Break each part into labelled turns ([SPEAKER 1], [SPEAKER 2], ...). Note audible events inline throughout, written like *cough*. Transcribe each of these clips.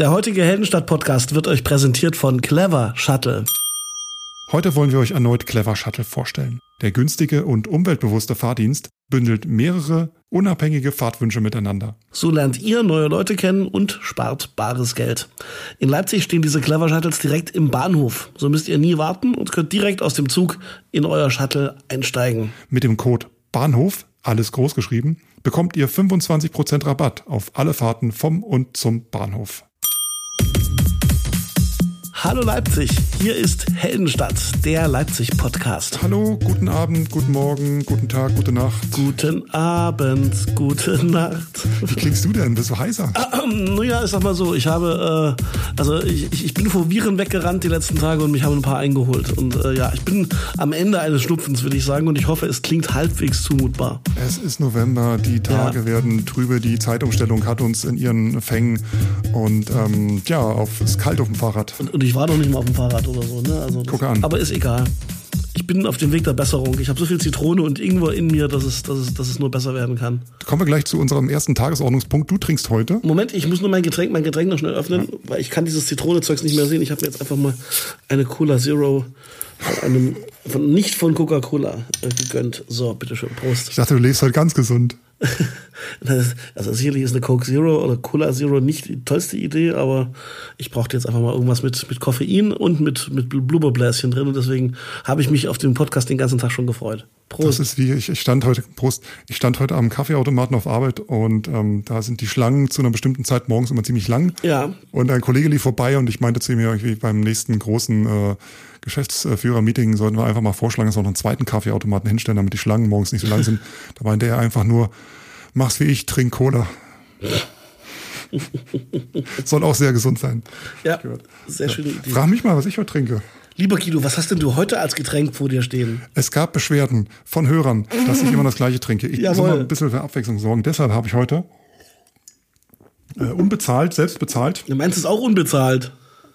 [SPEAKER 1] Der heutige Heldenstadt-Podcast wird euch präsentiert von Clever Shuttle.
[SPEAKER 2] Heute wollen wir euch erneut Clever Shuttle vorstellen. Der günstige und umweltbewusste Fahrdienst bündelt mehrere unabhängige Fahrtwünsche miteinander.
[SPEAKER 1] So lernt ihr neue Leute kennen und spart bares Geld. In Leipzig stehen diese Clever Shuttles direkt im Bahnhof. So müsst ihr nie warten und könnt direkt aus dem Zug in euer Shuttle einsteigen.
[SPEAKER 2] Mit dem Code Bahnhof, alles groß geschrieben, bekommt ihr 25% Rabatt auf alle Fahrten vom und zum Bahnhof.
[SPEAKER 1] Hallo Leipzig, hier ist Heldenstadt, der Leipzig-Podcast.
[SPEAKER 2] Hallo, guten Abend, guten Morgen, guten Tag, gute Nacht.
[SPEAKER 1] Guten Abend, gute Nacht.
[SPEAKER 2] Wie klingst du denn? Bist du heiser?
[SPEAKER 1] Ähm, naja, ich sag mal so, ich habe, äh, also ich, ich bin vor Viren weggerannt die letzten Tage und mich haben ein paar eingeholt. Und äh, ja, ich bin am Ende eines Schnupfens, würde ich sagen, und ich hoffe, es klingt halbwegs zumutbar.
[SPEAKER 2] Es ist November, die Tage
[SPEAKER 1] Ja.
[SPEAKER 2] werden trübe, die Zeitumstellung hat uns in ihren Fängen und ähm, ja, auf, ist kalt auf dem Fahrrad.
[SPEAKER 1] Und, und ich war noch nicht mal auf dem Fahrrad oder so, ne? Also das,
[SPEAKER 2] Gucke an.
[SPEAKER 1] Aber ist egal. Ich bin auf dem Weg der Besserung. Ich habe so viel Zitrone und Ingwer in mir, dass es, dass, es, dass es nur besser werden kann.
[SPEAKER 2] Kommen wir gleich zu unserem ersten Tagesordnungspunkt. Du trinkst heute.
[SPEAKER 1] Moment, ich muss nur mein Getränk, mein Getränk noch schnell öffnen, weil ich kann dieses Zitronezeugs nicht mehr sehen. Ich habe mir jetzt einfach mal eine Cola Zero von einem, von, nicht von Coca-Cola äh, gegönnt. So, bitteschön, Prost.
[SPEAKER 2] Ich dachte, du lebst heute ganz gesund. *laughs*
[SPEAKER 1] Das- Also sicherlich ist eine Coke Zero oder Cola Zero nicht die tollste Idee, aber ich brauchte jetzt einfach mal irgendwas mit, mit Koffein und mit, mit Blubberbläschen drin und deswegen habe ich mich auf den Podcast den ganzen Tag schon gefreut.
[SPEAKER 2] Das
[SPEAKER 1] Prost.
[SPEAKER 2] ist wie, ich, ich stand heute, Prost, ich stand heute am Kaffeeautomaten auf Arbeit und ähm, da sind die Schlangen zu einer bestimmten Zeit morgens immer ziemlich lang.
[SPEAKER 1] Ja.
[SPEAKER 2] Und ein Kollege lief vorbei und ich meinte zu ihm irgendwie beim nächsten großen äh, Geschäftsführer-Meeting sollten wir einfach mal vorschlagen, dass wir noch einen zweiten Kaffeeautomaten hinstellen, damit die Schlangen morgens nicht so lang sind. *laughs* Da meinte er einfach nur, mach's wie ich, trink Cola. Soll auch sehr gesund sein.
[SPEAKER 1] Ja, sehr schöne Idee.
[SPEAKER 2] Frag mich mal, was ich heute trinke.
[SPEAKER 1] Lieber Guido, was hast denn du heute als Getränk vor dir stehen?
[SPEAKER 2] Es gab Beschwerden von Hörern, dass ich immer das gleiche trinke. Ich muss
[SPEAKER 1] Jawohl.
[SPEAKER 2] immer ein bisschen für Abwechslung sorgen. Deshalb habe ich heute äh, unbezahlt, selbst bezahlt,
[SPEAKER 1] Du meinst es auch unbezahlt?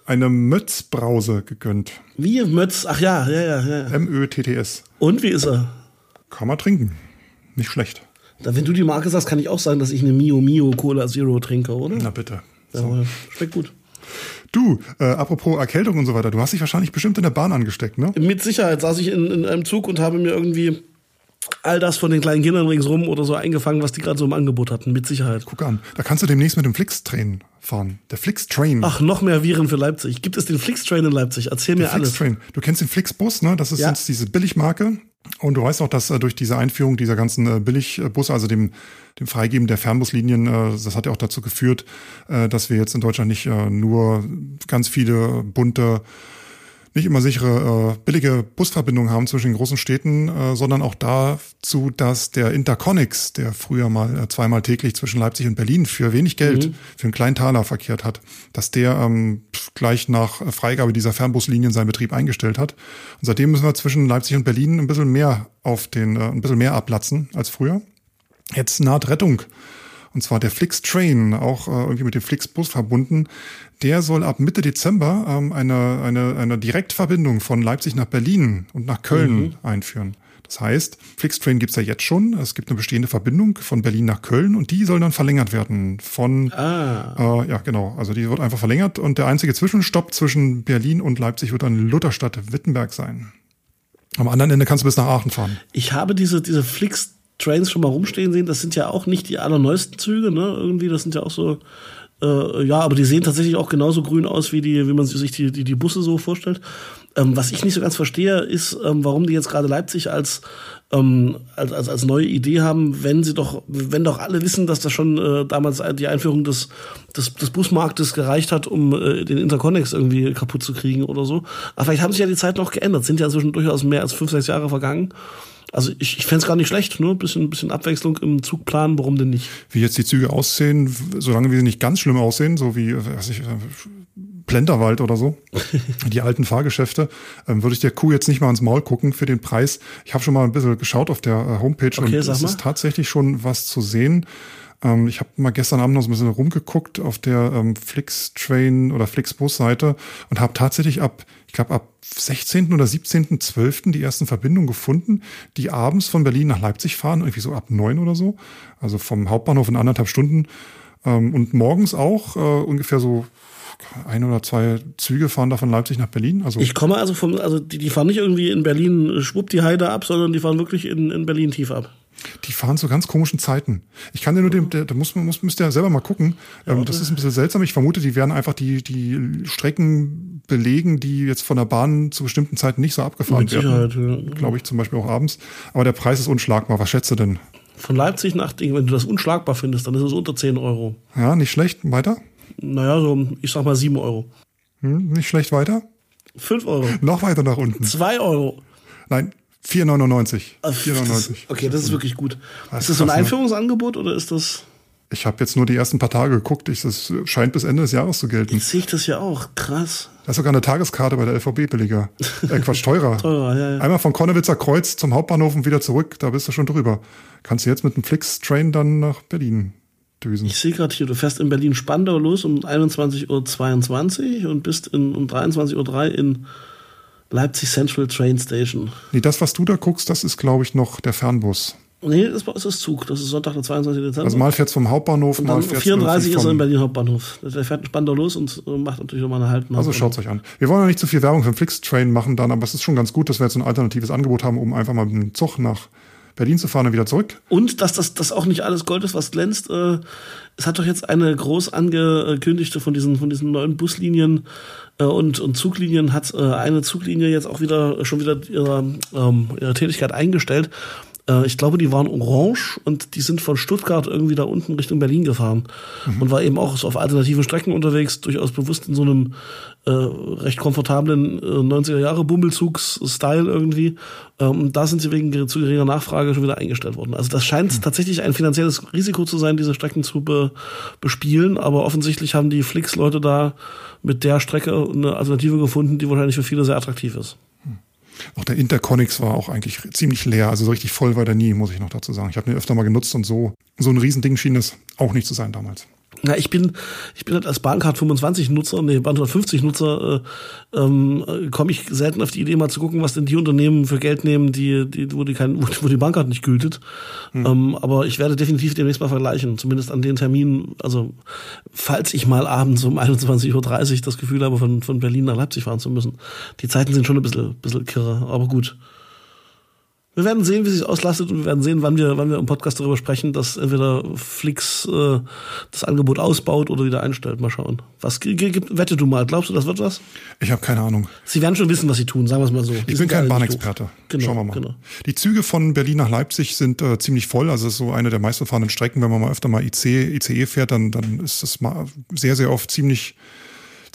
[SPEAKER 2] eine Mötz-Brause gegönnt.
[SPEAKER 1] Wie Mötz? Ach ja, ja, ja, ja.
[SPEAKER 2] M-Ö-T-T-S.
[SPEAKER 1] Und wie ist er?
[SPEAKER 2] Kann man trinken. Nicht schlecht.
[SPEAKER 1] Wenn du die Marke sagst, kann ich auch sagen, dass ich eine Mio Mio Cola Zero trinke, oder?
[SPEAKER 2] Na bitte. So.
[SPEAKER 1] Schmeckt gut.
[SPEAKER 2] Du, äh, apropos Erkältung und so weiter, du hast dich wahrscheinlich bestimmt in der Bahn angesteckt, ne?
[SPEAKER 1] Mit Sicherheit saß ich in, in einem Zug und habe mir irgendwie all das von den kleinen Kindern ringsrum oder so eingefangen, was die gerade so im Angebot hatten. Mit Sicherheit.
[SPEAKER 2] Guck an. Da kannst du demnächst mit dem Flix-Train fahren. Der Flix-Train.
[SPEAKER 1] Ach, noch mehr Viren für Leipzig. Gibt es den Flix-Train in Leipzig? Erzähl mir alles.
[SPEAKER 2] Flix-Train. Du kennst den Flixbus, ne? Das ist
[SPEAKER 1] Ja.
[SPEAKER 2] jetzt diese Billigmarke. Und du weißt auch, dass äh, durch diese Einführung dieser ganzen äh, Billigbusse, also dem, dem Freigeben der Fernbuslinien, äh, das hat ja auch dazu geführt, äh, dass wir jetzt in Deutschland nicht äh, nur ganz viele bunte, nicht immer sichere, äh, billige Busverbindungen haben zwischen den großen Städten, äh, sondern auch dazu, dass der Interconnix, der früher mal äh, zweimal täglich zwischen Leipzig und Berlin für wenig Geld, für einen kleinen Taler verkehrt hat, dass der ähm, gleich nach Freigabe dieser Fernbuslinien seinen Betrieb eingestellt hat. Und seitdem müssen wir zwischen Leipzig und Berlin ein bisschen mehr auf den, äh, ein bisschen mehr ablatzen als früher. Jetzt naht Rettung. Und zwar der Flix Train, auch äh, irgendwie mit dem Flix Bus verbunden. Der soll ab Mitte Dezember ähm, eine, eine, eine Direktverbindung von Leipzig nach Berlin und nach Köln einführen. Das heißt, Flix Train gibt's ja jetzt schon. Es gibt eine bestehende Verbindung von Berlin nach Köln und die soll dann verlängert werden von
[SPEAKER 1] Ah.
[SPEAKER 2] äh, ja, genau. Also die wird einfach verlängert und der einzige Zwischenstopp zwischen Berlin und Leipzig wird dann Lutherstadt-Wittenberg sein. Am anderen Ende kannst du bis nach Aachen fahren.
[SPEAKER 1] Ich habe diese, diese Flix-Trains schon mal rumstehen sehen. Das sind ja auch nicht die allerneuesten Züge, ne? Irgendwie, das sind ja auch so. Äh, ja, aber die sehen tatsächlich auch genauso grün aus, wie die, wie man sich die, die, die Busse so vorstellt. Ähm, was ich nicht so ganz verstehe, ist, ähm, warum die jetzt gerade Leipzig als, ähm, als, als, als neue Idee haben, wenn sie doch, wenn doch alle wissen, dass das schon äh, damals die Einführung des, des, des Busmarktes gereicht hat, um äh, den Interconnex irgendwie kaputt zu kriegen oder so. Aber vielleicht haben sich ja die Zeiten auch geändert, sind ja inzwischen durchaus mehr als fünf, sechs Jahre vergangen. Also ich, ich fände es gar nicht schlecht, nur ein bisschen, bisschen Abwechslung im Zugplan, warum denn nicht?
[SPEAKER 2] Wie jetzt die Züge aussehen, solange wir sie nicht ganz schlimm aussehen, so wie, äh, weiß ich, äh, Plenterwald oder so, *laughs* die alten Fahrgeschäfte, ähm, würde ich der Kuh jetzt nicht mal ins Maul gucken für den Preis. Ich habe schon mal ein bisschen geschaut auf der äh, Homepage
[SPEAKER 1] Okay,
[SPEAKER 2] und es ist tatsächlich schon was zu sehen. Ähm, ich habe mal gestern Abend noch so ein bisschen rumgeguckt auf der ähm, Flixtrain oder Flixbus-Seite und habe tatsächlich ab, ich glaube ab 16. oder 17.12. die ersten Verbindungen gefunden, die abends von Berlin nach Leipzig fahren, irgendwie so ab neun oder so. Also vom Hauptbahnhof in anderthalb Stunden. Ähm, und morgens auch äh, ungefähr so ein oder zwei Züge fahren da von Leipzig nach Berlin. Also
[SPEAKER 1] Ich komme also vom, also die, die fahren nicht irgendwie in Berlin schwupp die Heide ab, sondern die fahren wirklich in, in Berlin tief ab.
[SPEAKER 2] Die fahren zu ganz komischen Zeiten. Ich kann dir nur dem, der, da muss man muss, müsst ihr ja selber mal gucken. Ähm, das ist ein bisschen seltsam. Ich vermute, die werden einfach die die Strecken belegen, die jetzt von der Bahn zu bestimmten Zeiten nicht so abgefahren
[SPEAKER 1] Mit Sicherheit.
[SPEAKER 2] werden.
[SPEAKER 1] Ja.
[SPEAKER 2] Glaube ich zum Beispiel auch abends. Aber der Preis ist unschlagbar. Was schätzt du denn?
[SPEAKER 1] Von Leipzig nach, wenn du das unschlagbar findest, dann ist es unter 10 Euro.
[SPEAKER 2] Ja, nicht schlecht. Weiter?
[SPEAKER 1] Naja, so, ich sag mal 7 Euro.
[SPEAKER 2] Hm, nicht schlecht weiter?
[SPEAKER 1] 5 Euro.
[SPEAKER 2] Noch weiter nach unten.
[SPEAKER 1] 2 Euro.
[SPEAKER 2] Nein, 4,99.
[SPEAKER 1] Ah,
[SPEAKER 2] 4,99.
[SPEAKER 1] Das, okay, das ist wirklich gut.
[SPEAKER 2] Das
[SPEAKER 1] ist das so ein
[SPEAKER 2] ne?
[SPEAKER 1] Einführungsangebot oder ist das.
[SPEAKER 2] Ich habe jetzt nur die ersten paar Tage geguckt. Ich, das scheint bis Ende des Jahres zu gelten.
[SPEAKER 1] Jetzt sehe ich das ja auch. Krass.
[SPEAKER 2] Da ist sogar eine Tageskarte bei der LVB billiger. *laughs* Äh, Quatsch, teurer.
[SPEAKER 1] Teurer, ja, ja.
[SPEAKER 2] Einmal von Konnewitzer Kreuz zum Hauptbahnhof und wieder zurück. Da bist du schon drüber. Kannst du jetzt mit einem Flix-Train dann nach Berlin düsen.
[SPEAKER 1] Ich sehe gerade hier, du fährst in Berlin-Spandau los um 21.22 Uhr und bist in, um 23.03 Uhr in Leipzig Central Train Station.
[SPEAKER 2] Nee, das, was du da guckst, das ist, glaube ich, noch der Fernbus.
[SPEAKER 1] Nee, das ist das Zug. Das ist Sonntag, der 22. Dezember.
[SPEAKER 2] Also mal fährt's vom Hauptbahnhof,
[SPEAKER 1] und
[SPEAKER 2] mal
[SPEAKER 1] dann
[SPEAKER 2] fährt's
[SPEAKER 1] 34 ist er in Berlin Hauptbahnhof. Der fährt Spandau los und äh, macht natürlich nochmal eine Halten.
[SPEAKER 2] Also schaut's euch an. Wir wollen ja nicht zu viel Werbung für den Flix-Train machen dann, aber es ist schon ganz gut, dass wir jetzt ein alternatives Angebot haben, um einfach mal mit dem Zug nach Berlin zu fahren und wieder zurück.
[SPEAKER 1] Und dass das, das auch nicht alles Gold ist, was glänzt. Äh, es hat doch jetzt eine groß angekündigte von diesen, von diesen neuen Buslinien äh, und, und Zuglinien hat äh, eine Zuglinie jetzt auch wieder schon wieder ihre, ähm, ihre Tätigkeit eingestellt. Äh, ich glaube, die waren orange und die sind von Stuttgart irgendwie da unten Richtung Berlin gefahren und war eben auch so auf alternativen Strecken unterwegs, durchaus bewusst in so einem äh, recht komfortablen äh, 90er Jahre Bummelzugs-Style irgendwie. Ähm, da sind sie wegen zu geringer Nachfrage schon wieder eingestellt worden. Also das scheint tatsächlich ein finanzielles Risiko zu sein, diese Strecken zu be bespielen, aber offensichtlich haben die Flix-Leute da mit der Strecke eine Alternative gefunden, die wahrscheinlich für viele sehr attraktiv ist.
[SPEAKER 2] Auch der Interconnix war auch eigentlich ziemlich leer. Also so richtig voll war der nie, muss ich noch dazu sagen. Ich habe den öfter mal genutzt und so, so ein Riesending schien es auch nicht zu sein damals.
[SPEAKER 1] Ja, ich bin, ich bin halt als Bahncard 25 Nutzer, nee, Bahncard 50 Nutzer, äh, ähm, komme ich selten auf die Idee, mal zu gucken, was denn die Unternehmen für Geld nehmen, die, die, wo die kein, *laughs* wo die Bahncard nicht gültet.
[SPEAKER 2] Hm.
[SPEAKER 1] Ähm, aber ich werde definitiv demnächst mal vergleichen, zumindest an den Terminen, also, falls ich mal abends um 21.30 Uhr das Gefühl habe, von, von Berlin nach Leipzig fahren zu müssen. Die Zeiten sind schon ein bisschen, bisschen kirre, aber gut. Wir werden sehen, wie sich auslastet und wir werden sehen, wann wir, wann wir im Podcast darüber sprechen, dass entweder Flix äh, das Angebot ausbaut oder wieder einstellt. Mal schauen. Was gibt, wette du mal? Glaubst du, das wird was?
[SPEAKER 2] Ich habe keine Ahnung.
[SPEAKER 1] Sie werden schon wissen, was sie tun, sagen wir es mal so.
[SPEAKER 2] Ich bin kein Bahnexperte.
[SPEAKER 1] Genau,
[SPEAKER 2] Schauen wir mal.
[SPEAKER 1] Genau.
[SPEAKER 2] Die Züge von Berlin nach Leipzig sind äh, ziemlich voll. Also ist so eine der meistbefahrenen Strecken. Wenn man mal öfter mal IC, ICE fährt, dann, dann ist das mal sehr, sehr oft ziemlich,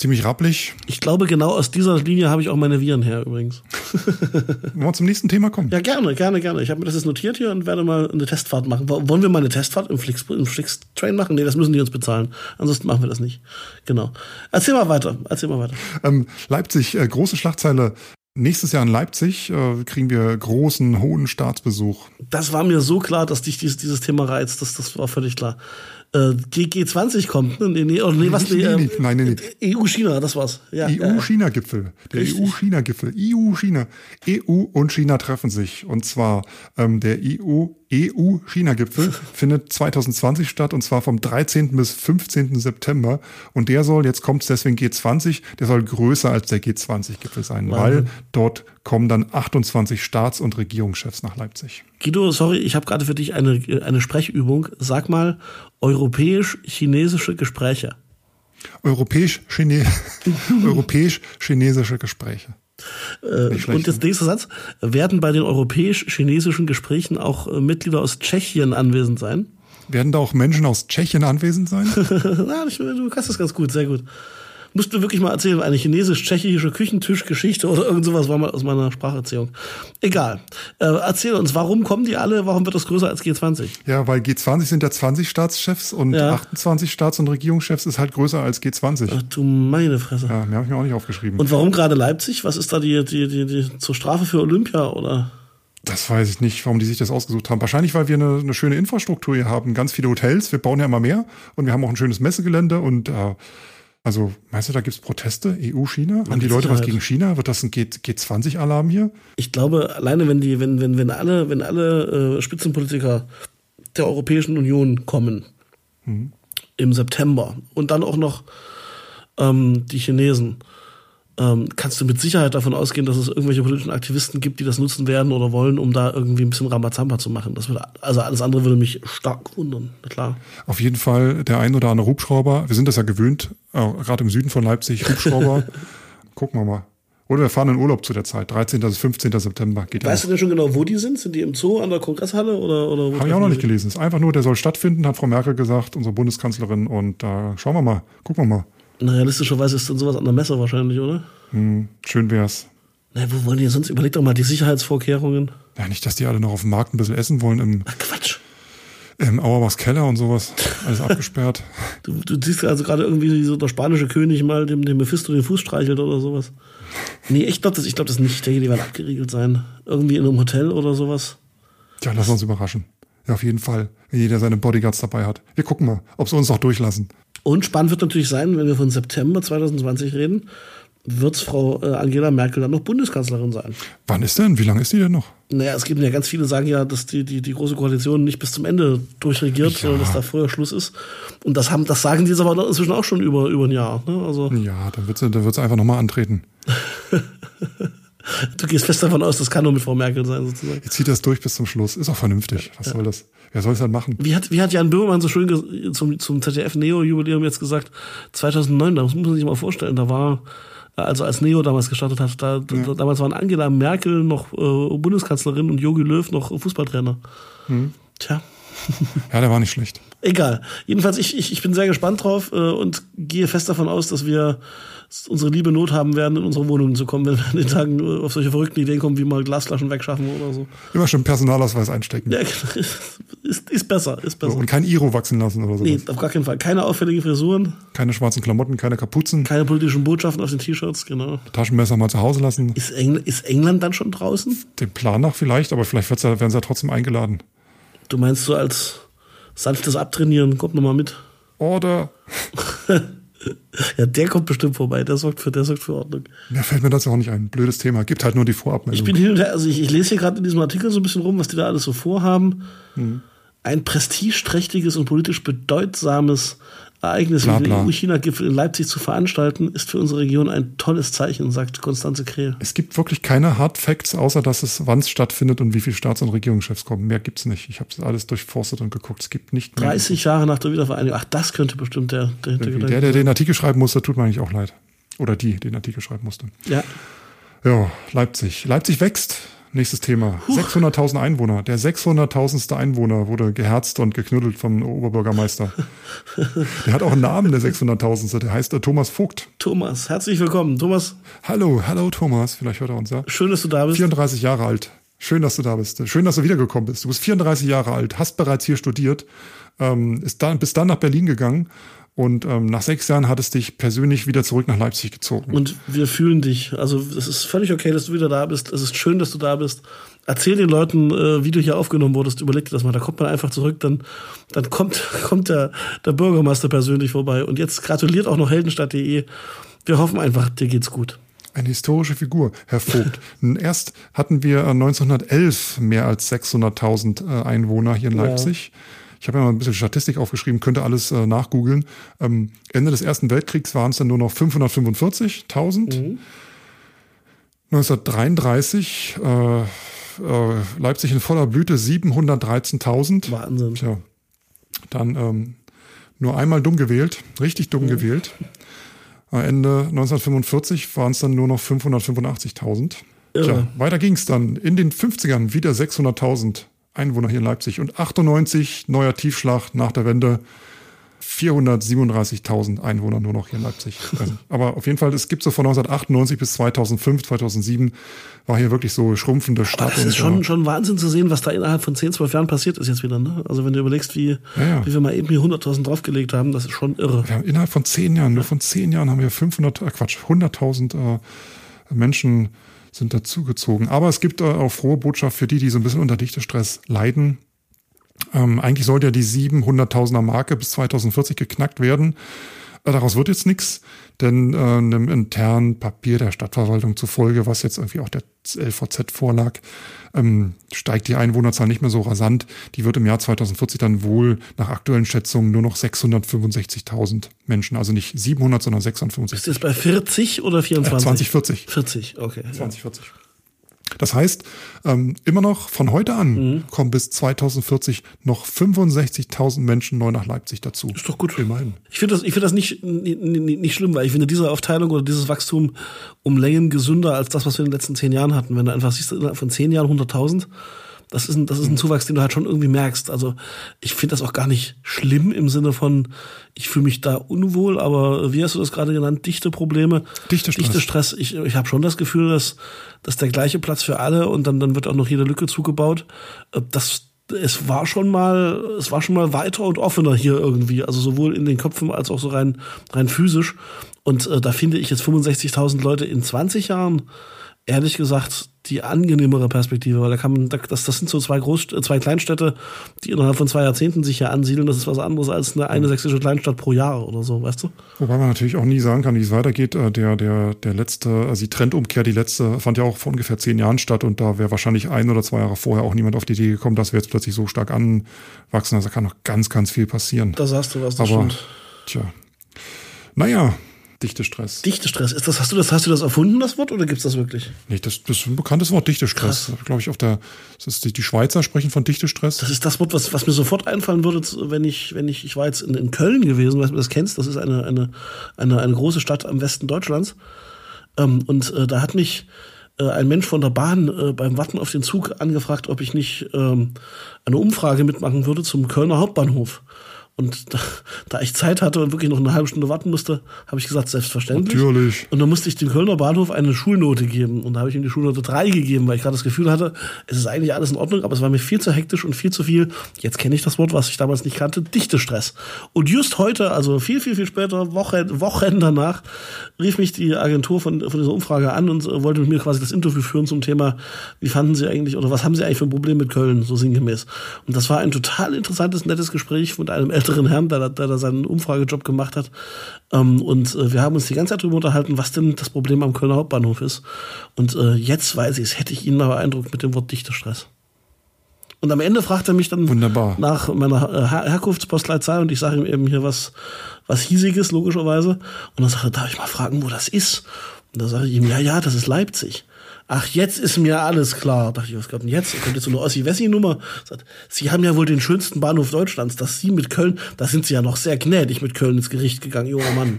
[SPEAKER 2] ziemlich rappelig.
[SPEAKER 1] Ich glaube, genau aus dieser Linie habe ich auch meine Viren her übrigens. *laughs*
[SPEAKER 2] Wollen wir zum nächsten Thema kommen?
[SPEAKER 1] Ja, gerne, gerne, gerne. Ich habe mir das jetzt notiert hier und werde mal eine Testfahrt machen. Wollen wir mal eine Testfahrt im Flix, im Flix Train machen? Nee, das müssen die uns bezahlen. Ansonsten machen wir das nicht. Genau. Erzähl mal weiter. Erzähl mal weiter.
[SPEAKER 2] Ähm, Leipzig, äh, große Schlagzeile. Nächstes Jahr in Leipzig äh, kriegen wir großen, hohen Staatsbesuch.
[SPEAKER 1] Das war mir so klar, dass dich dieses, dieses Thema reizt. Das, das war völlig klar. Äh, G20 kommt, ne? Nee, oh, nee, was? Nee, ähm,
[SPEAKER 2] nein, nee, nee.
[SPEAKER 1] EU-China, das war's. Ja.
[SPEAKER 2] EU-China-Gipfel. Der. EU-China-Gipfel. EU-China. EU und China treffen sich. Und zwar ähm, der EU EU-China-Gipfel *laughs* findet 2020 statt und zwar vom 13. bis 15. September. Und der soll, jetzt kommt es deswegen G20, der soll größer als der G20-Gipfel sein, weil dort kommen dann 28 Staats- und Regierungschefs nach Leipzig.
[SPEAKER 1] Guido, sorry, ich habe gerade für dich eine, eine Sprechübung. Sag mal, europäisch-chinesische Gespräche.
[SPEAKER 2] Europäisch-Chine *laughs* Europäisch-chinesische Gespräche.
[SPEAKER 1] Äh, und jetzt nächster Satz. Werden bei den europäisch-chinesischen Gesprächen auch äh, Mitglieder aus Tschechien anwesend sein?
[SPEAKER 2] Werden da auch Menschen aus Tschechien anwesend sein? *laughs*
[SPEAKER 1] Na, du kannst das ganz gut, sehr gut. Musst du wirklich mal erzählen, eine chinesisch-tschechische Küchentischgeschichte oder irgend sowas war mal aus meiner Spracherziehung. Egal. Äh, erzähl uns, warum kommen die alle, warum wird das größer als G20?
[SPEAKER 2] Ja, weil G20 sind ja 20 Staatschefs und
[SPEAKER 1] Ja.
[SPEAKER 2] 28 Staats- und Regierungschefs ist halt größer als G20.
[SPEAKER 1] Ach du meine Fresse.
[SPEAKER 2] Ja, mehr habe ich mir auch nicht aufgeschrieben.
[SPEAKER 1] Und warum gerade Leipzig? Was ist da die, die, die, die zur Strafe für Olympia oder?
[SPEAKER 2] das weiß ich nicht, warum die sich das ausgesucht haben. Wahrscheinlich, weil wir eine, eine schöne Infrastruktur hier haben, ganz viele Hotels. Wir bauen ja immer mehr und wir haben auch ein schönes Messegelände und äh, also, meinst du, da gibt's Proteste? EU-China? Haben die Leute was
[SPEAKER 1] Sicherheit.
[SPEAKER 2] gegen China? Wird das ein G- G20-Alarm hier?
[SPEAKER 1] Ich glaube, alleine wenn die, wenn, wenn, wenn alle, wenn alle äh, Spitzenpolitiker der Europäischen Union kommen im September und dann auch noch ähm, die Chinesen, ähm, kannst du mit Sicherheit davon ausgehen, dass es irgendwelche politischen Aktivisten gibt, die das nutzen werden oder wollen, um da irgendwie ein bisschen Rambazamba zu machen. Das würde, also alles andere würde mich stark wundern, klar.
[SPEAKER 2] Auf jeden Fall der ein oder andere Hubschrauber. Wir sind das ja gewöhnt, äh, gerade im Süden von Leipzig, Hubschrauber. *laughs* Gucken wir mal. Oder wir fahren in Urlaub zu der Zeit. 13. bis 15. September geht
[SPEAKER 1] Weißt
[SPEAKER 2] ja
[SPEAKER 1] du denn schon genau, wo die sind? Sind die im Zoo an der Kongresshalle oder, oder wo
[SPEAKER 2] Habe ich auch noch nicht gelesen. Ist einfach nur, der soll stattfinden, hat Frau Merkel gesagt, unsere Bundeskanzlerin. Und da schauen wir mal, gucken wir mal.
[SPEAKER 1] Na, realistischerweise ist dann sowas an der Messe wahrscheinlich, oder?
[SPEAKER 2] Hm, schön wär's.
[SPEAKER 1] Na, wo wollen die denn sonst? Überleg doch mal die Sicherheitsvorkehrungen.
[SPEAKER 2] Ja, nicht, dass die alle noch auf dem Markt ein bisschen essen wollen im,
[SPEAKER 1] Ach, Quatsch.
[SPEAKER 2] im Auerbachs Keller und sowas. Alles abgesperrt. *laughs*
[SPEAKER 1] Du, du siehst also gerade irgendwie wie so der spanische König mal dem, dem Mephisto den Fuß streichelt oder sowas. Nee, ich glaube das, ich glaub das nicht. Ich denke, die werden abgeriegelt sein. Irgendwie in einem Hotel oder sowas.
[SPEAKER 2] Tja, lass uns überraschen. Ja, auf jeden Fall. Wenn jeder seine Bodyguards dabei hat. Wir gucken mal, ob sie uns noch durchlassen.
[SPEAKER 1] Und spannend wird natürlich sein, wenn wir von September 2020 reden, wird Frau äh, Angela Merkel dann noch Bundeskanzlerin sein.
[SPEAKER 2] Wann ist denn? Wie lange ist die denn noch?
[SPEAKER 1] Naja, es gibt ja ganz viele, sagen ja, dass die, die, die Große Koalition nicht bis zum Ende durchregiert,
[SPEAKER 2] Ja.
[SPEAKER 1] sondern dass da früher Schluss ist. Und das haben, das sagen die jetzt aber inzwischen auch schon über, über ein Jahr. Ne? Also
[SPEAKER 2] Ja, dann wird sie, dann wird sie einfach nochmal antreten. *laughs*
[SPEAKER 1] du gehst fest davon aus, das kann nur mit Frau Merkel sein, sozusagen.
[SPEAKER 2] Jetzt zieht das durch bis zum Schluss. Ist auch vernünftig. Was soll das? Wer soll es dann machen?
[SPEAKER 1] Wie hat, wie hat Jan Böhmermann so schön zum, zum ZDF-Neo-Jubiläum jetzt gesagt, 2009, das muss man sich mal vorstellen, da war, äh, also als Neo damals gestartet hat, da, da, damals waren Angela Merkel noch äh, Bundeskanzlerin und Jogi Löw noch Fußballtrainer. Tja,
[SPEAKER 2] Ja, der war nicht schlecht.
[SPEAKER 1] Egal. Jedenfalls, ich, ich, ich bin sehr gespannt drauf äh, und gehe fest davon aus, dass wir unsere liebe Not haben werden, in unsere Wohnungen zu kommen, *laughs* wenn wir an den Tagen äh, auf solche verrückten Ideen kommen, wie mal Glasflaschen wegschaffen oder so.
[SPEAKER 2] Immer schon Personalausweis einstecken.
[SPEAKER 1] Ja, *laughs* ist, ist besser, ist
[SPEAKER 2] So,
[SPEAKER 1] besser.
[SPEAKER 2] und kein Iro wachsen lassen oder sowas.
[SPEAKER 1] Nee, auf gar keinen Fall. Keine auffälligen Frisuren,
[SPEAKER 2] Keine schwarzen Klamotten, keine Kapuzen.
[SPEAKER 1] keine politischen Botschaften auf den T-Shirts, genau.
[SPEAKER 2] Taschenmesser mal zu Hause lassen.
[SPEAKER 1] Ist, Engl ist England dann schon draußen?
[SPEAKER 2] Dem Plan nach vielleicht, aber vielleicht ja, werden sie ja trotzdem eingeladen.
[SPEAKER 1] Du meinst so als sanftes Abtrainieren, kommt noch mal mit.
[SPEAKER 2] Oder, *laughs*
[SPEAKER 1] Ja, der kommt bestimmt vorbei, der sorgt für, der sorgt für Ordnung.
[SPEAKER 2] mir fällt mir das auch nicht ein. Blödes Thema. Gibt halt nur die Vorabmeldung.
[SPEAKER 1] Ich bin her, also ich, ich lese hier gerade in diesem Artikel so ein bisschen rum, was die da alles so vorhaben.
[SPEAKER 2] Hm.
[SPEAKER 1] Ein prestigeträchtiges und politisch bedeutsames Ereignis
[SPEAKER 2] Bla,
[SPEAKER 1] wie den
[SPEAKER 2] bla.
[SPEAKER 1] EU-China-Gipfel in Leipzig zu veranstalten, ist für unsere Region ein tolles Zeichen, sagt Konstanze Krehl.
[SPEAKER 2] es gibt wirklich keine Hard Facts, außer dass es wann es stattfindet und wie viele Staats- und Regierungschefs kommen. Mehr gibt's nicht. Ich habe alles durchforstet und geguckt. Es gibt nicht mehr.
[SPEAKER 1] 30 Jahre nach der Wiedervereinigung. Ach, das könnte bestimmt der, der
[SPEAKER 2] Der, der den Artikel schreiben musste, tut mir eigentlich auch leid. Oder die, den Artikel schreiben musste.
[SPEAKER 1] Ja,
[SPEAKER 2] Ja, Leipzig. Leipzig wächst. Nächstes Thema. 600.000 Einwohner. Der 600.000. Einwohner wurde geherzt und geknuddelt vom Oberbürgermeister. *laughs* der hat auch einen Namen, der 600.000. Der heißt äh, Thomas Vogt.
[SPEAKER 1] Thomas, herzlich willkommen. Thomas,
[SPEAKER 2] Hallo, hallo Thomas. Vielleicht hört er uns ja.
[SPEAKER 1] schön, dass du da bist.
[SPEAKER 2] 34 Jahre alt. Schön, dass du da bist. Schön, dass du wiedergekommen bist. Du bist 34 Jahre alt, hast bereits hier studiert, ähm, ist dann, bist dann nach Berlin gegangen und ähm, nach sechs Jahren hat es dich persönlich wieder zurück nach Leipzig gezogen.
[SPEAKER 1] Und wir fühlen dich. Also es ist völlig okay, dass du wieder da bist. Es ist schön, dass du da bist. Erzähl den Leuten, äh, wie du hier aufgenommen wurdest. Überleg dir das mal. Da kommt man einfach zurück, dann, dann kommt, *laughs* kommt der, der Bürgermeister persönlich vorbei. Und jetzt gratuliert auch noch heldenstadt.de. Wir hoffen einfach, dir geht's gut.
[SPEAKER 2] Eine historische Figur, Herr Vogt. *laughs* Nun, Erst hatten wir äh, 1911 mehr als 600.000 äh, Einwohner hier in
[SPEAKER 1] Ja.
[SPEAKER 2] Ich habe ja mal ein bisschen Statistik aufgeschrieben, könnte alles äh, nachgoogeln. Ähm, Ende des Ersten Weltkriegs waren es dann nur noch 545.000. 1933 äh, äh, Leipzig in voller Blüte 713.000.
[SPEAKER 1] Wahnsinn.
[SPEAKER 2] Tja, dann ähm, nur einmal dumm gewählt, richtig dumm gewählt. Am Ende 1945 waren es dann nur noch 585.000.
[SPEAKER 1] Irre.
[SPEAKER 2] Tja, weiter ging es dann. In den 50ern wieder 600.000 Einwohner hier in Leipzig und 98 neuer Tiefschlag nach der Wende 437.000 Einwohner nur noch hier in Leipzig. Also, *laughs* aber auf jeden Fall, es gibt so von 1998 bis 2005, 2007 war hier wirklich so schrumpfende Stadt.
[SPEAKER 1] Das ist schon,
[SPEAKER 2] äh,
[SPEAKER 1] schon Wahnsinn zu sehen, was da innerhalb von 10, 12 Jahren passiert ist jetzt wieder. Ne? Also wenn du überlegst, wie,
[SPEAKER 2] Ja, ja.
[SPEAKER 1] wie wir mal eben hier 100.000 draufgelegt haben, das ist schon irre.
[SPEAKER 2] Haben innerhalb von zehn Jahren, nur von zehn Jahren haben wir 500, äh Quatsch, 100.000 äh, Menschen sind dazugezogen. Aber es gibt äh, auch frohe Botschaft für die, die so ein bisschen unter Dichtestress leiden. Ähm, eigentlich sollte ja die 700.000er Marke bis 2040 geknackt werden. Daraus wird jetzt nichts, denn äh, einem internen Papier der Stadtverwaltung zufolge, was jetzt irgendwie auch der LVZ vorlag, ähm, steigt die Einwohnerzahl nicht mehr so rasant. Die wird im Jahr 2040 dann wohl nach aktuellen Schätzungen nur noch 665.000 Menschen, also nicht 700, sondern 665.
[SPEAKER 1] Ist das bei 40 oder 24?
[SPEAKER 2] Äh, 2040.
[SPEAKER 1] 40, okay.
[SPEAKER 2] 2040. Das heißt, ähm, immer noch von heute an mhm. kommen bis 2040 noch 65.000 Menschen neu nach Leipzig dazu.
[SPEAKER 1] Ist doch gut.
[SPEAKER 2] Immerhin.
[SPEAKER 1] Ich finde das, ich finde das nicht, nicht, nicht schlimm, weil ich finde diese Aufteilung oder dieses Wachstum um Längen gesünder als das, was wir in den letzten zehn Jahren hatten. Wenn du einfach siehst, innerhalb von zehn Jahren 100.000, das ist ein, das ist ein Zuwachs, den du halt schon irgendwie merkst. Also ich finde das auch gar nicht schlimm im Sinne von, ich fühle mich da unwohl, aber wie hast du das gerade genannt? Dichte Probleme.
[SPEAKER 2] Dichte Stress.
[SPEAKER 1] Dichte Stress. Ich, ich habe schon das Gefühl, dass, dass der gleiche Platz für alle und dann, dann wird auch noch jede Lücke zugebaut. Äh, das, es war schon mal, es war schon mal weiter und offener hier irgendwie, also sowohl in den Köpfen als auch so rein, rein physisch. Und äh, da finde ich jetzt 65.000 Leute in 20 Jahren, ehrlich gesagt, die angenehmere Perspektive, weil da kann man, das, das sind so zwei Groß, zwei Kleinstädte, die innerhalb von zwei Jahrzehnten sich hier ansiedeln. Das ist was anderes als eine, eine sächsische Kleinstadt pro Jahr oder so, weißt du?
[SPEAKER 2] Wobei man natürlich auch nie sagen kann, wie es weitergeht. Äh, der, der, der letzte, also die Trendumkehr, die letzte, fand ja auch vor ungefähr zehn Jahren statt und da wäre wahrscheinlich ein oder zwei Jahre vorher auch niemand auf die Idee gekommen, dass wir jetzt plötzlich so stark anwachsen. Also da kann noch ganz, ganz viel passieren.
[SPEAKER 1] Da sagst du was, das
[SPEAKER 2] Aber,
[SPEAKER 1] stimmt.
[SPEAKER 2] tja. Naja, Dichtestress.
[SPEAKER 1] Dichtestress. Ist das, hast du das, hast du das erfunden, das Wort, oder gibt's das wirklich?
[SPEAKER 2] Nee, das, das ist ein bekanntes Wort, Dichtestress. Glaube ich, auf der, das ist die, die Schweizer sprechen von Dichtestress.
[SPEAKER 1] Das ist das Wort, was, was mir sofort einfallen würde, wenn ich, wenn ich, ich war jetzt in, in Köln gewesen, weißt du das kennst, das ist eine, eine, eine, eine große Stadt am Westen Deutschlands. Ähm, und äh, da hat mich äh, ein Mensch von der Bahn äh, beim Warten auf den Zug angefragt, ob ich nicht ähm, eine Umfrage mitmachen würde zum Kölner Hauptbahnhof. Und da, *laughs* da, ich Zeit hatte und wirklich noch eine halbe Stunde warten musste, habe ich gesagt, selbstverständlich.
[SPEAKER 2] Natürlich.
[SPEAKER 1] Und dann musste ich dem Kölner Bahnhof eine Schulnote geben. Und da habe ich ihm die Schulnote 3 gegeben, weil ich gerade das Gefühl hatte, es ist eigentlich alles in Ordnung, aber es war mir viel zu hektisch und viel zu viel, jetzt kenne ich das Wort, was ich damals nicht kannte, dichte Stress. Und just heute, also viel, viel, viel später, Wochen, Wochen danach, rief mich die Agentur von, von dieser Umfrage an und wollte mit mir quasi das Interview führen zum Thema, wie fanden Sie eigentlich oder was haben Sie eigentlich für ein Problem mit Köln, so sinngemäß. Und das war ein total interessantes, nettes Gespräch mit einem älteren älteren Herrn, der, der da seinen Umfragejob gemacht hat. Ähm, und äh, wir haben uns die ganze Zeit darüber unterhalten, was denn das Problem am Kölner Hauptbahnhof ist. Und äh, jetzt weiß ich es, hätte ich ihn mal beeindruckt mit dem Wort Dichtestress. Und am Ende fragt er mich dann
[SPEAKER 2] Wunderbar.
[SPEAKER 1] nach meiner Her Herkunftspostleitzahl und ich sage ihm eben hier was, was hiesiges, logischerweise. Und dann sagt er, darf ich mal fragen, wo das ist? Und da sage ich ihm, ja, ja, das ist Leipzig. Ach, jetzt ist mir alles klar. Dachte ich, was kommt denn jetzt? Kommt jetzt so eine Ossi-Wessi-Nummer? Sie haben ja wohl den schönsten Bahnhof Deutschlands. Dass Sie mit Köln, da sind Sie ja noch sehr gnädig mit Köln ins Gericht gegangen, junger Mann.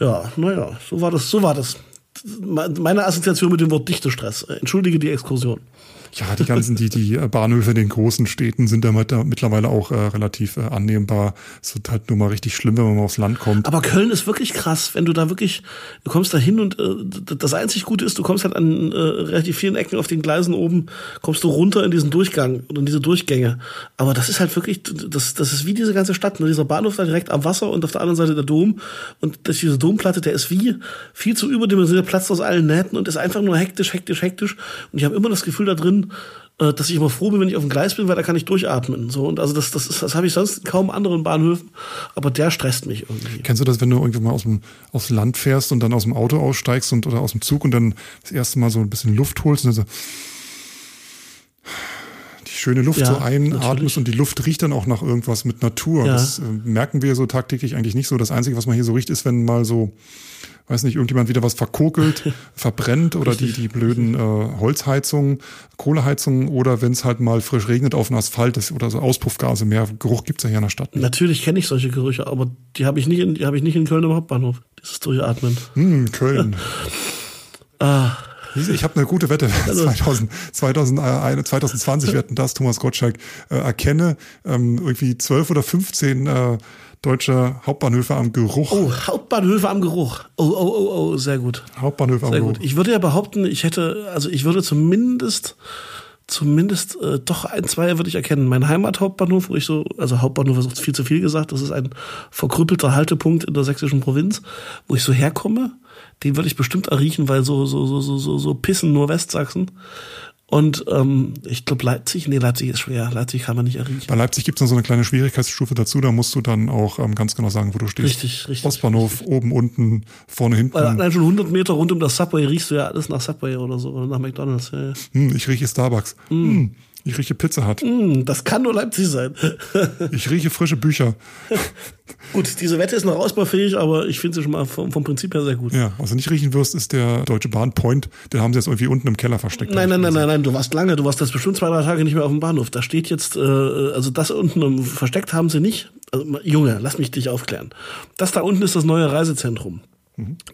[SPEAKER 1] Ja, naja, so war das, so war das. Meine Assoziation mit dem Wort Dichtestress. Entschuldige die Exkursion
[SPEAKER 2] ja, die ganzen, die, die Bahnhöfe in den großen Städten sind da mittlerweile auch äh, relativ äh, annehmbar. Es wird halt nur mal richtig schlimm, wenn man mal aufs Land kommt.
[SPEAKER 1] Aber Köln ist wirklich krass, wenn du da wirklich, du kommst da hin und äh, das einzig Gute ist, du kommst halt an äh, relativ vielen Ecken auf den Gleisen oben, kommst du runter in diesen Durchgang und in diese Durchgänge. Aber das ist halt wirklich, das, das ist wie diese ganze Stadt. Ne? Dieser Bahnhof da direkt am Wasser und auf der anderen Seite der Dom. Und das, diese Domplatte, der ist wie viel zu überdimensioniert, platzt aus allen Nähten und ist einfach nur hektisch, hektisch, hektisch. Und ich habe immer das Gefühl da drin, äh, dass ich immer froh bin, wenn ich auf dem Gleis bin, weil da kann ich durchatmen. So und also das, das ist, das habe ich sonst kaum anderen Bahnhöfen, aber der stresst mich irgendwie.
[SPEAKER 2] Kennst du das, wenn du irgendwann mal aus dem aufs Land fährst und dann aus dem Auto aussteigst und oder aus dem Zug und dann das erste Mal so ein bisschen Luft holst und dann so die schöne Luft
[SPEAKER 1] Ja,
[SPEAKER 2] so einatmest und die Luft riecht dann auch nach irgendwas mit Natur.
[SPEAKER 1] Ja.
[SPEAKER 2] Das äh, merken wir so tagtäglich eigentlich nicht so. Das Einzige, was man hier so riecht, ist, wenn mal so, weiß nicht, irgendjemand wieder was verkokelt, *laughs* verbrennt oder die, die blöden äh, Holzheizungen, Kohleheizungen oder wenn es halt mal frisch regnet auf dem Asphalt ist oder so Auspuffgase. Mehr Geruch gibt's ja hier in der Stadt nicht.
[SPEAKER 1] Natürlich kenne ich solche Gerüche, aber die habe ich nicht in, die habe ich nicht in Köln am Hauptbahnhof. Dieses Durchatmen.
[SPEAKER 2] Hm, Köln. *laughs*
[SPEAKER 1] Ah,
[SPEAKER 2] Ich habe eine gute Wette. 2000, 2000, 2020 werden das, Thomas Gottschalk, äh, erkenne ähm, irgendwie 12 oder 15 äh, deutsche Hauptbahnhöfe am Geruch.
[SPEAKER 1] oh, Hauptbahnhöfe am Geruch. Oh, oh, oh, oh, sehr gut.
[SPEAKER 2] Hauptbahnhöfe am
[SPEAKER 1] Sehr
[SPEAKER 2] Geruch.
[SPEAKER 1] gut. Ich würde ja behaupten, ich hätte, also ich würde zumindest, zumindest äh, doch ein, zwei würde ich erkennen. Mein Heimathauptbahnhof, wo ich so, also Hauptbahnhof ist viel zu viel gesagt, das ist ein verkrüppelter Haltepunkt in der sächsischen Provinz, wo ich so herkomme. Den würde ich bestimmt erriechen, weil so, so, so, so, so, so pissen nur Westsachsen. Und ähm, ich glaube Leipzig, nee, Leipzig ist schwer. Leipzig kann man nicht erriechen.
[SPEAKER 2] Bei Leipzig gibt es noch so eine kleine Schwierigkeitsstufe dazu, da musst du dann auch ähm, ganz genau sagen, wo du stehst.
[SPEAKER 1] Richtig, richtig.
[SPEAKER 2] Ostbahnhof, richtig. oben, unten, vorne, hinten.
[SPEAKER 1] Weil allein schon 100 Meter rund um das Subway riechst du ja alles nach Subway oder so, oder nach McDonalds. Ja, ja.
[SPEAKER 2] Hm, ich rieche Starbucks. Mm. Hm, ich rieche Pizza Hut.
[SPEAKER 1] Mm, das kann nur Leipzig sein. *laughs*
[SPEAKER 2] ich rieche frische Bücher. *laughs*
[SPEAKER 1] gut, diese Wette ist noch ausbaufähig, aber ich finde sie schon mal vom, vom, Prinzip her sehr gut.
[SPEAKER 2] Ja, was du nicht riechen wirst, ist der Deutsche Bahn Point. Den haben sie jetzt irgendwie unten im Keller versteckt.
[SPEAKER 1] Nein, nein, nein, nein, nein, du warst lange, du warst das bestimmt zwei, drei Tage nicht mehr auf dem Bahnhof. Da steht jetzt, äh, also das unten versteckt haben sie nicht. Also, Junge, lass mich dich aufklären. Das da unten ist das neue Reisezentrum.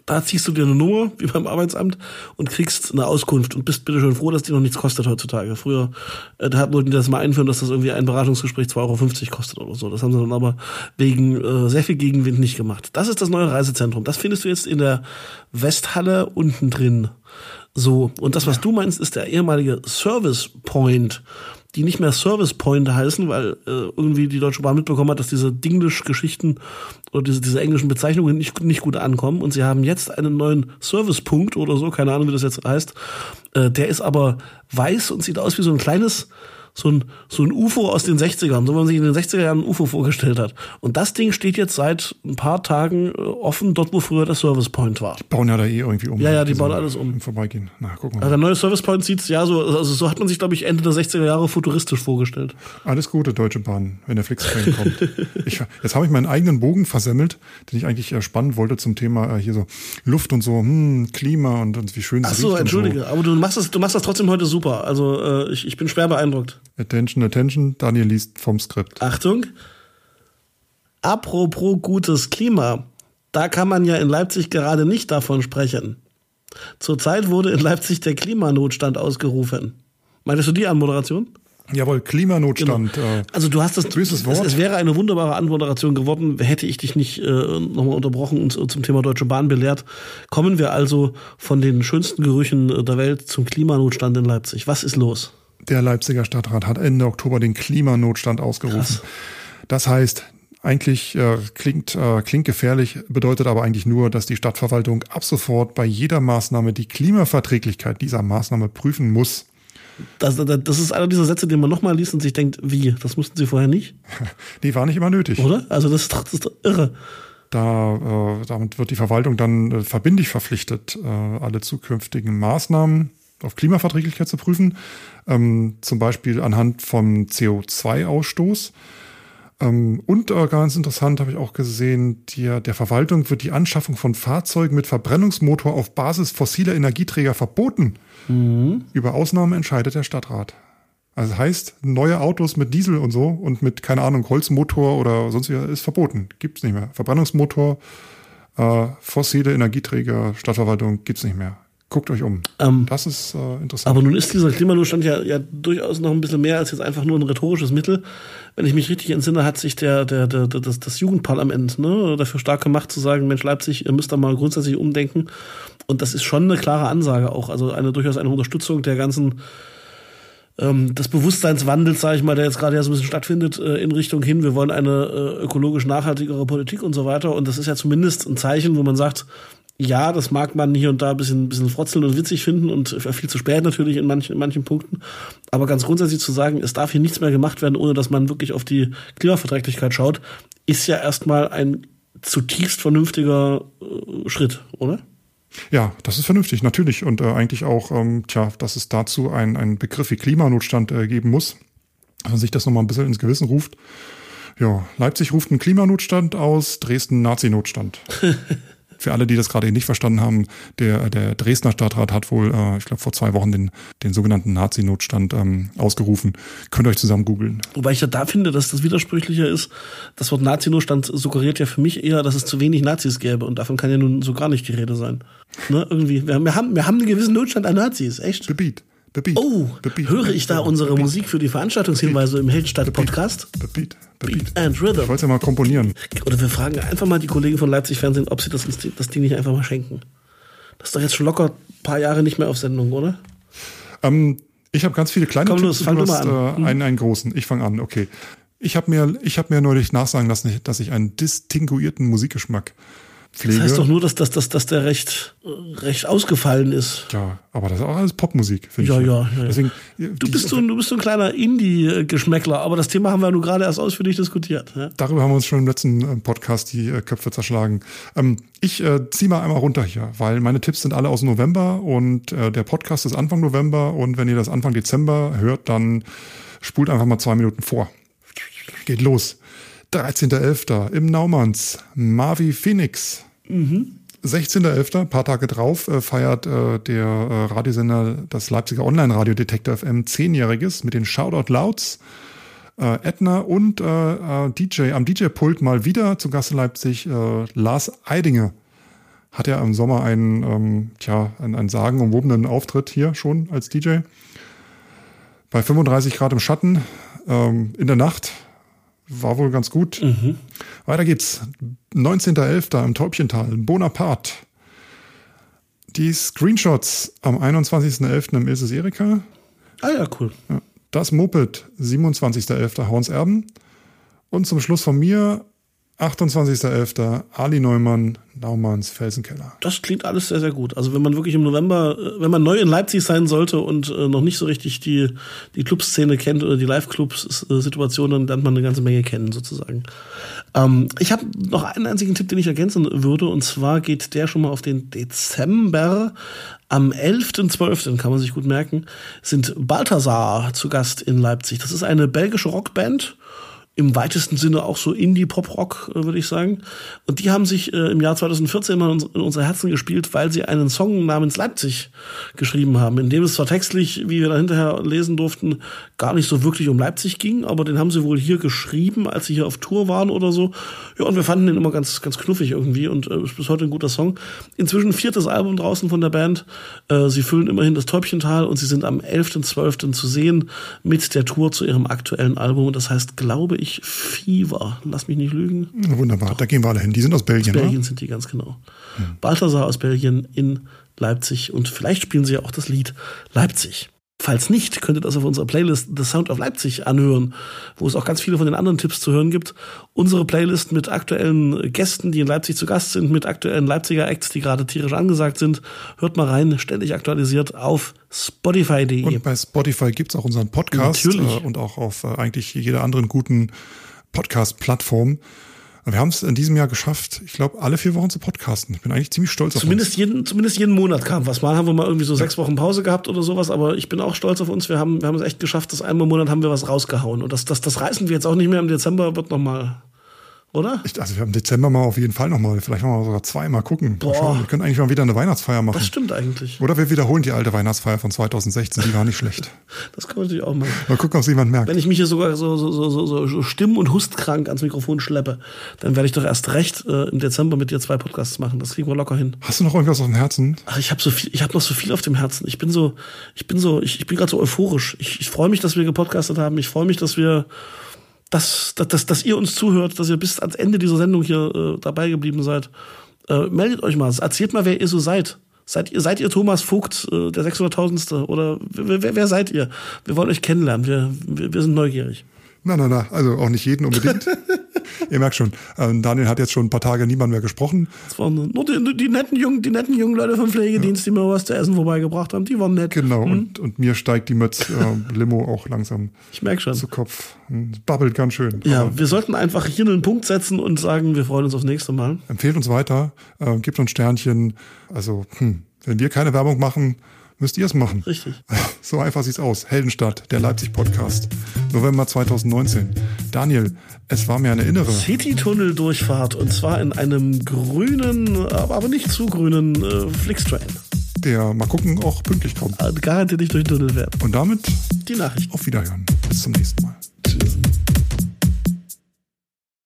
[SPEAKER 1] Da ziehst du dir eine Nummer, *laughs* wie beim Arbeitsamt, und kriegst eine Auskunft und bist bitte schön froh, dass die noch nichts kostet heutzutage. Früher, äh, da wollten die das mal einführen, dass das irgendwie ein Beratungsgespräch 2,50 Euro kostet oder so. Das haben sie dann aber wegen äh, sehr viel Gegenwind nicht gemacht. Das ist das neue Reisezentrum. Das findest du jetzt in der Westhalle unten drin. So, und das, was ja. du meinst, ist der ehemalige Service Point die nicht mehr Service Point heißen, weil äh, irgendwie die Deutsche Bahn mitbekommen hat, dass diese Dinglish-Geschichten oder diese, diese englischen Bezeichnungen nicht, nicht gut ankommen. Und sie haben jetzt einen neuen Service-Punkt oder so, keine Ahnung, wie das jetzt heißt. Äh, der ist aber weiß und sieht aus wie so ein kleines so ein, so ein UFO aus den 60ern, so wie man sich in den 60er Jahren ein UFO vorgestellt hat. Und das Ding steht jetzt seit ein paar Tagen äh, offen, dort wo früher der Service Point war.
[SPEAKER 2] Die bauen ja da eh irgendwie um.
[SPEAKER 1] Ja, ja, die bauen alles um.
[SPEAKER 2] Im Vorbeigehen. Na, gucken wir
[SPEAKER 1] mal. Also der neue Service Point sieht ja so, also so hat man sich, glaube ich, Ende der 60er Jahre futuristisch vorgestellt.
[SPEAKER 2] Alles Gute, Deutsche Bahn, wenn der Flixtrain kommt. *laughs* Ich, jetzt habe ich meinen eigenen Bogen versemmelt, den ich eigentlich spannend wollte zum Thema äh, hier so Luft und so, hm, Klima und, und wie schön es
[SPEAKER 1] Ach so, entschuldige,
[SPEAKER 2] so.
[SPEAKER 1] aber du machst das, du machst das trotzdem heute super. Also äh, ich, ich bin schwer beeindruckt.
[SPEAKER 2] Attention, attention. Daniel liest vom Skript.
[SPEAKER 1] Achtung. Apropos gutes Klima. Da kann man ja in Leipzig gerade nicht davon sprechen. Zurzeit wurde in Leipzig der Klimanotstand ausgerufen. Meintest du die Anmoderation?
[SPEAKER 2] Jawohl, Klimanotstand.
[SPEAKER 1] Genau. Äh, also du hast das,
[SPEAKER 2] es,
[SPEAKER 1] es, wäre eine wunderbare Anmoderation geworden, hätte ich dich nicht äh, nochmal unterbrochen und zum Thema Deutsche Bahn belehrt. Kommen wir also von den schönsten Gerüchen der Welt zum Klimanotstand in Leipzig. Was ist los?
[SPEAKER 2] Der Leipziger Stadtrat hat Ende Oktober den Klimanotstand ausgerufen. Krass. Das heißt, eigentlich äh, klingt, äh, klingt gefährlich, bedeutet aber eigentlich nur, dass die Stadtverwaltung ab sofort bei jeder Maßnahme die Klimaverträglichkeit dieser Maßnahme prüfen muss.
[SPEAKER 1] Das, das ist einer dieser Sätze, den man nochmal liest und sich denkt, wie, das mussten sie vorher nicht? *laughs*
[SPEAKER 2] Die war nicht immer nötig.
[SPEAKER 1] Oder? Also das ist doch, das ist doch irre.
[SPEAKER 2] Da, äh, damit wird die Verwaltung dann äh, verbindlich verpflichtet, äh, alle zukünftigen Maßnahmen auf Klimaverträglichkeit zu prüfen, ähm, zum Beispiel anhand vom CO2-Ausstoß. Ähm, und äh, ganz interessant habe ich auch gesehen, die, der Verwaltung wird die Anschaffung von Fahrzeugen mit Verbrennungsmotor auf Basis fossiler Energieträger verboten. Mhm. Über Ausnahmen entscheidet der Stadtrat. Also das heißt, neue Autos mit Diesel und so und mit, keine Ahnung, Holzmotor oder sonst wie ist verboten. Gibt es nicht mehr. Verbrennungsmotor, äh, fossile Energieträger, Stadtverwaltung gibt es nicht mehr. Guckt euch um. Ähm, das ist äh, interessant.
[SPEAKER 1] Aber nun ist dieser Klimanotstand ja, ja durchaus noch ein bisschen mehr als jetzt einfach nur ein rhetorisches Mittel. Wenn ich mich richtig entsinne, hat sich der, der, der, der das, das Jugendparlament ne, dafür stark gemacht, zu sagen, Mensch, Leipzig, ihr müsst da mal grundsätzlich umdenken. Und das ist schon eine klare Ansage auch. Also eine durchaus eine Unterstützung der ganzen ähm, des Bewusstseinswandels, sage ich mal, der jetzt gerade ja so ein bisschen stattfindet, äh, in Richtung hin, wir wollen eine äh, ökologisch nachhaltigere Politik und so weiter. Und das ist ja zumindest ein Zeichen, wo man sagt, ja, das mag man hier und da ein bisschen, ein bisschen frotzeln und witzig finden und viel zu spät natürlich in manchen, in manchen Punkten. Aber ganz grundsätzlich zu sagen, es darf hier nichts mehr gemacht werden, ohne dass man wirklich auf die Klimaverträglichkeit schaut, ist ja erstmal ein zutiefst vernünftiger äh, Schritt, oder?
[SPEAKER 2] Ja, das ist vernünftig, natürlich. Und äh, eigentlich auch, ähm, tja, dass es dazu einen Begriff wie Klimanotstand äh, geben muss, dass man sich das nochmal ein bisschen ins Gewissen ruft. Ja, Leipzig ruft einen Klimanotstand aus, Dresden Nazi-Notstand. *laughs* Für alle, die das gerade nicht verstanden haben, der, der Dresdner Stadtrat hat wohl, äh, ich glaube, vor zwei Wochen den, den sogenannten Nazi-Notstand ähm, ausgerufen. Könnt ihr euch zusammen googeln.
[SPEAKER 1] Wobei ich ja da finde, dass das widersprüchlicher ist. Das Wort Nazi-Notstand suggeriert ja für mich eher, dass es zu wenig Nazis gäbe. Und davon kann ja nun so gar nicht die Rede sein. Ne? Irgendwie. Wir, wir, haben, wir haben einen gewissen Notstand an Nazis, echt. Beat. Oh, höre ich da unsere Musik für die Veranstaltungshinweise im Heldenstadt-Podcast?
[SPEAKER 2] Beat.
[SPEAKER 1] The Beat. Beat and Rhythm.
[SPEAKER 2] Ich wollte ja mal komponieren.
[SPEAKER 1] Oder wir fragen einfach mal die Kollegen von Leipzig Fernsehen, ob sie das, das Ding nicht einfach mal schenken. Das ist doch jetzt schon locker ein paar Jahre nicht mehr auf Sendung, oder?
[SPEAKER 2] Ähm, ich habe ganz viele kleine
[SPEAKER 1] Komm los, fang du
[SPEAKER 2] mal
[SPEAKER 1] an.
[SPEAKER 2] Äh, einen, einen großen. Ich fange an, okay. Ich habe mir, hab mir neulich nachsagen lassen, dass ich einen distinguierten Musikgeschmack Pflege.
[SPEAKER 1] Das heißt doch nur, dass, dass, dass, dass der recht, recht ausgefallen ist.
[SPEAKER 2] Ja, aber das ist auch alles Popmusik, finde
[SPEAKER 1] Ja,
[SPEAKER 2] ich.
[SPEAKER 1] ja, ja.
[SPEAKER 2] Deswegen,
[SPEAKER 1] Du bist so, ein- du bist so ein kleiner Indie-Geschmäckler, aber das Thema haben wir nur gerade erst ausführlich diskutiert. Ja?
[SPEAKER 2] Darüber haben wir uns schon im letzten äh, Podcast die äh, Köpfe zerschlagen. Ähm, ich äh, ziehe mal einmal runter hier, weil meine Tipps sind alle aus November und äh, der Podcast ist Anfang November und wenn ihr das Anfang Dezember hört, dann spult einfach mal zwei Minuten vor. Geht los. 13.11. im Naumanns, Mavi Phoenix. 16.11., paar Tage drauf, äh, feiert äh, der äh, Radiosender das Leipziger Online-Radio Detektor FM zehnjähriges mit den Shoutout Louds. Äh, Edna und äh, äh, DJ am DJ-Pult mal wieder zu Gast in Leipzig, Lars Eidinger. Hat ja im Sommer einen, ähm, tja, einen, einen sagenumwobenen Auftritt hier schon als DJ. Bei 35 Grad im Schatten, ähm, in der Nacht, war wohl ganz gut. Weiter geht's. 19.11. im Täubchental, Bonaparte. Die Screenshots am 21.11. im Ilses Erika.
[SPEAKER 1] Ah ja, cool.
[SPEAKER 2] Das Moped, 27.11. Horns Erben. Und zum Schluss von mir, 28.11. Ali Neumann, Naumanns Felsenkeller.
[SPEAKER 1] Das klingt alles sehr, sehr gut. Also wenn man wirklich im November, äh, wenn man neu in Leipzig sein sollte und äh, noch nicht so richtig die, die Clubszene kennt oder die Live-Clubs-Situation, dann lernt man eine ganze Menge kennen sozusagen. Ähm, ich habe noch einen einzigen Tipp, den ich ergänzen würde und zwar geht der schon mal auf den Dezember. Am 11.12., kann man sich gut merken, sind Balthasar zu Gast in Leipzig. Das ist eine belgische Rockband im weitesten Sinne auch so Indie-Pop-Rock, äh, würde ich sagen. Und die haben sich äh, im Jahr 2014 mal in, uns- in unsere Herzen gespielt, weil sie einen Song namens Leipzig geschrieben haben, in dem es zwar textlich, wie wir da hinterher lesen durften, gar nicht so wirklich um Leipzig ging, aber den haben sie wohl hier geschrieben, als sie hier auf Tour waren oder so. Ja, und wir fanden den immer ganz, ganz knuffig irgendwie und äh, ist bis heute ein guter Song. Inzwischen viertes Album draußen von der Band. Äh, sie füllen immerhin das Täubchental und sie sind am 11.12. zu sehen mit der Tour zu ihrem aktuellen Album. Das heißt, glaube ich, Fever. Lass mich nicht lügen.
[SPEAKER 2] Wunderbar, da gehen wir alle hin. Die sind aus Belgien,
[SPEAKER 1] Belgien
[SPEAKER 2] ne?
[SPEAKER 1] sind die ganz genau. Balthasar aus Belgien in Leipzig und vielleicht spielen sie ja auch das Lied Leipzig. Falls nicht, könnt ihr das auf unserer Playlist The Sound of Leipzig anhören, wo es auch ganz viele von den anderen Tipps zu hören gibt. Unsere Playlist mit aktuellen Gästen, die in Leipzig zu Gast sind, mit aktuellen Leipziger Acts, die gerade tierisch angesagt sind. Hört mal rein, ständig aktualisiert auf spotify.de.
[SPEAKER 2] Und bei Spotify gibt's auch unseren Podcast
[SPEAKER 1] Natürlich.
[SPEAKER 2] äh, und auch auf äh, eigentlich jeder anderen guten Podcast-Plattform. Und Wir haben es in diesem Jahr geschafft, ich glaube, alle vier Wochen zu podcasten. Ich bin eigentlich ziemlich stolz auf
[SPEAKER 1] Zumindest jeden, zumindest jeden Monat kam was. Mal haben wir mal irgendwie so sechs Wochen Pause gehabt oder sowas, aber ich bin auch stolz auf uns. Wir haben, wir haben es echt geschafft, dass einmal im Monat haben wir was rausgehauen. Und das, das, das reißen wir jetzt auch nicht mehr. Im Dezember wird noch mal, oder?
[SPEAKER 2] Ich, also wir haben im Dezember mal auf jeden Fall nochmal, vielleicht wir sogar zweimal gucken. Mal
[SPEAKER 1] Boah.
[SPEAKER 2] schauen. Wir können eigentlich mal wieder eine Weihnachtsfeier machen.
[SPEAKER 1] Das stimmt eigentlich.
[SPEAKER 2] Oder wir wiederholen die alte Weihnachtsfeier von 2016, die war nicht schlecht. *laughs*
[SPEAKER 1] Das kann man natürlich auch machen.
[SPEAKER 2] Mal gucken, ob es jemand merkt.
[SPEAKER 1] Wenn ich mich hier sogar so, so, so, so, so, so stimm- und hustkrank ans Mikrofon schleppe, dann werde ich doch erst recht äh, im Dezember mit dir zwei Podcasts machen. Das kriegen wir locker hin.
[SPEAKER 2] Hast du noch irgendwas auf dem Herzen?
[SPEAKER 1] Ach, ich habe so viel, ich habe noch so viel auf dem Herzen. Ich bin so, ich bin so, ich, ich bin gerade so euphorisch. Ich, ich freue mich, dass wir gepodcastet haben. Ich freue mich, dass wir, dass, dass, dass, dass ihr uns zuhört, dass ihr bis ans Ende dieser Sendung hier äh, dabei geblieben seid. Äh, meldet euch mal, erzählt mal, wer ihr so seid. Seid ihr, seid ihr Thomas Vogt, äh, der 600.000. Oder wer, wer, wer seid ihr? Wir wollen euch kennenlernen. Wir, wir, wir sind neugierig.
[SPEAKER 2] Na, na, na, also auch nicht jeden unbedingt. *laughs* *laughs* Ihr merkt schon, ähm, Daniel hat jetzt schon ein paar Tage niemand mehr gesprochen.
[SPEAKER 1] Das waren nur die, die, netten jungen, die netten jungen Leute vom Pflegedienst, die mir was zu essen vorbeigebracht haben. Die waren nett.
[SPEAKER 2] Genau, und, und mir steigt die Mötz äh, Limo auch langsam
[SPEAKER 1] Ich merke schon.
[SPEAKER 2] zu Kopf. Hm, Es babbelt ganz schön.
[SPEAKER 1] Ja,
[SPEAKER 2] Aber
[SPEAKER 1] wir sollten einfach hier einen Punkt setzen und sagen, wir freuen uns aufs nächste Mal.
[SPEAKER 2] empfehlt uns weiter, äh, gibt uns Sternchen. Also, hm, wenn wir keine Werbung machen, müsst ihr es machen.
[SPEAKER 1] Richtig. *laughs*
[SPEAKER 2] So einfach sieht's aus. Heldenstadt, der Leipzig-Podcast. November 2019. Daniel, es war mir eine innere.
[SPEAKER 1] City-Tunnel-Durchfahrt und zwar in einem grünen, aber nicht zu grünen äh, Flixtrain.
[SPEAKER 2] Der, mal gucken, auch pünktlich kommt.
[SPEAKER 1] Äh, Garantiert nicht durch den Tunnel fährt.
[SPEAKER 2] Und damit
[SPEAKER 1] Die Nachricht.
[SPEAKER 2] auf Wiederhören. Bis zum nächsten Mal.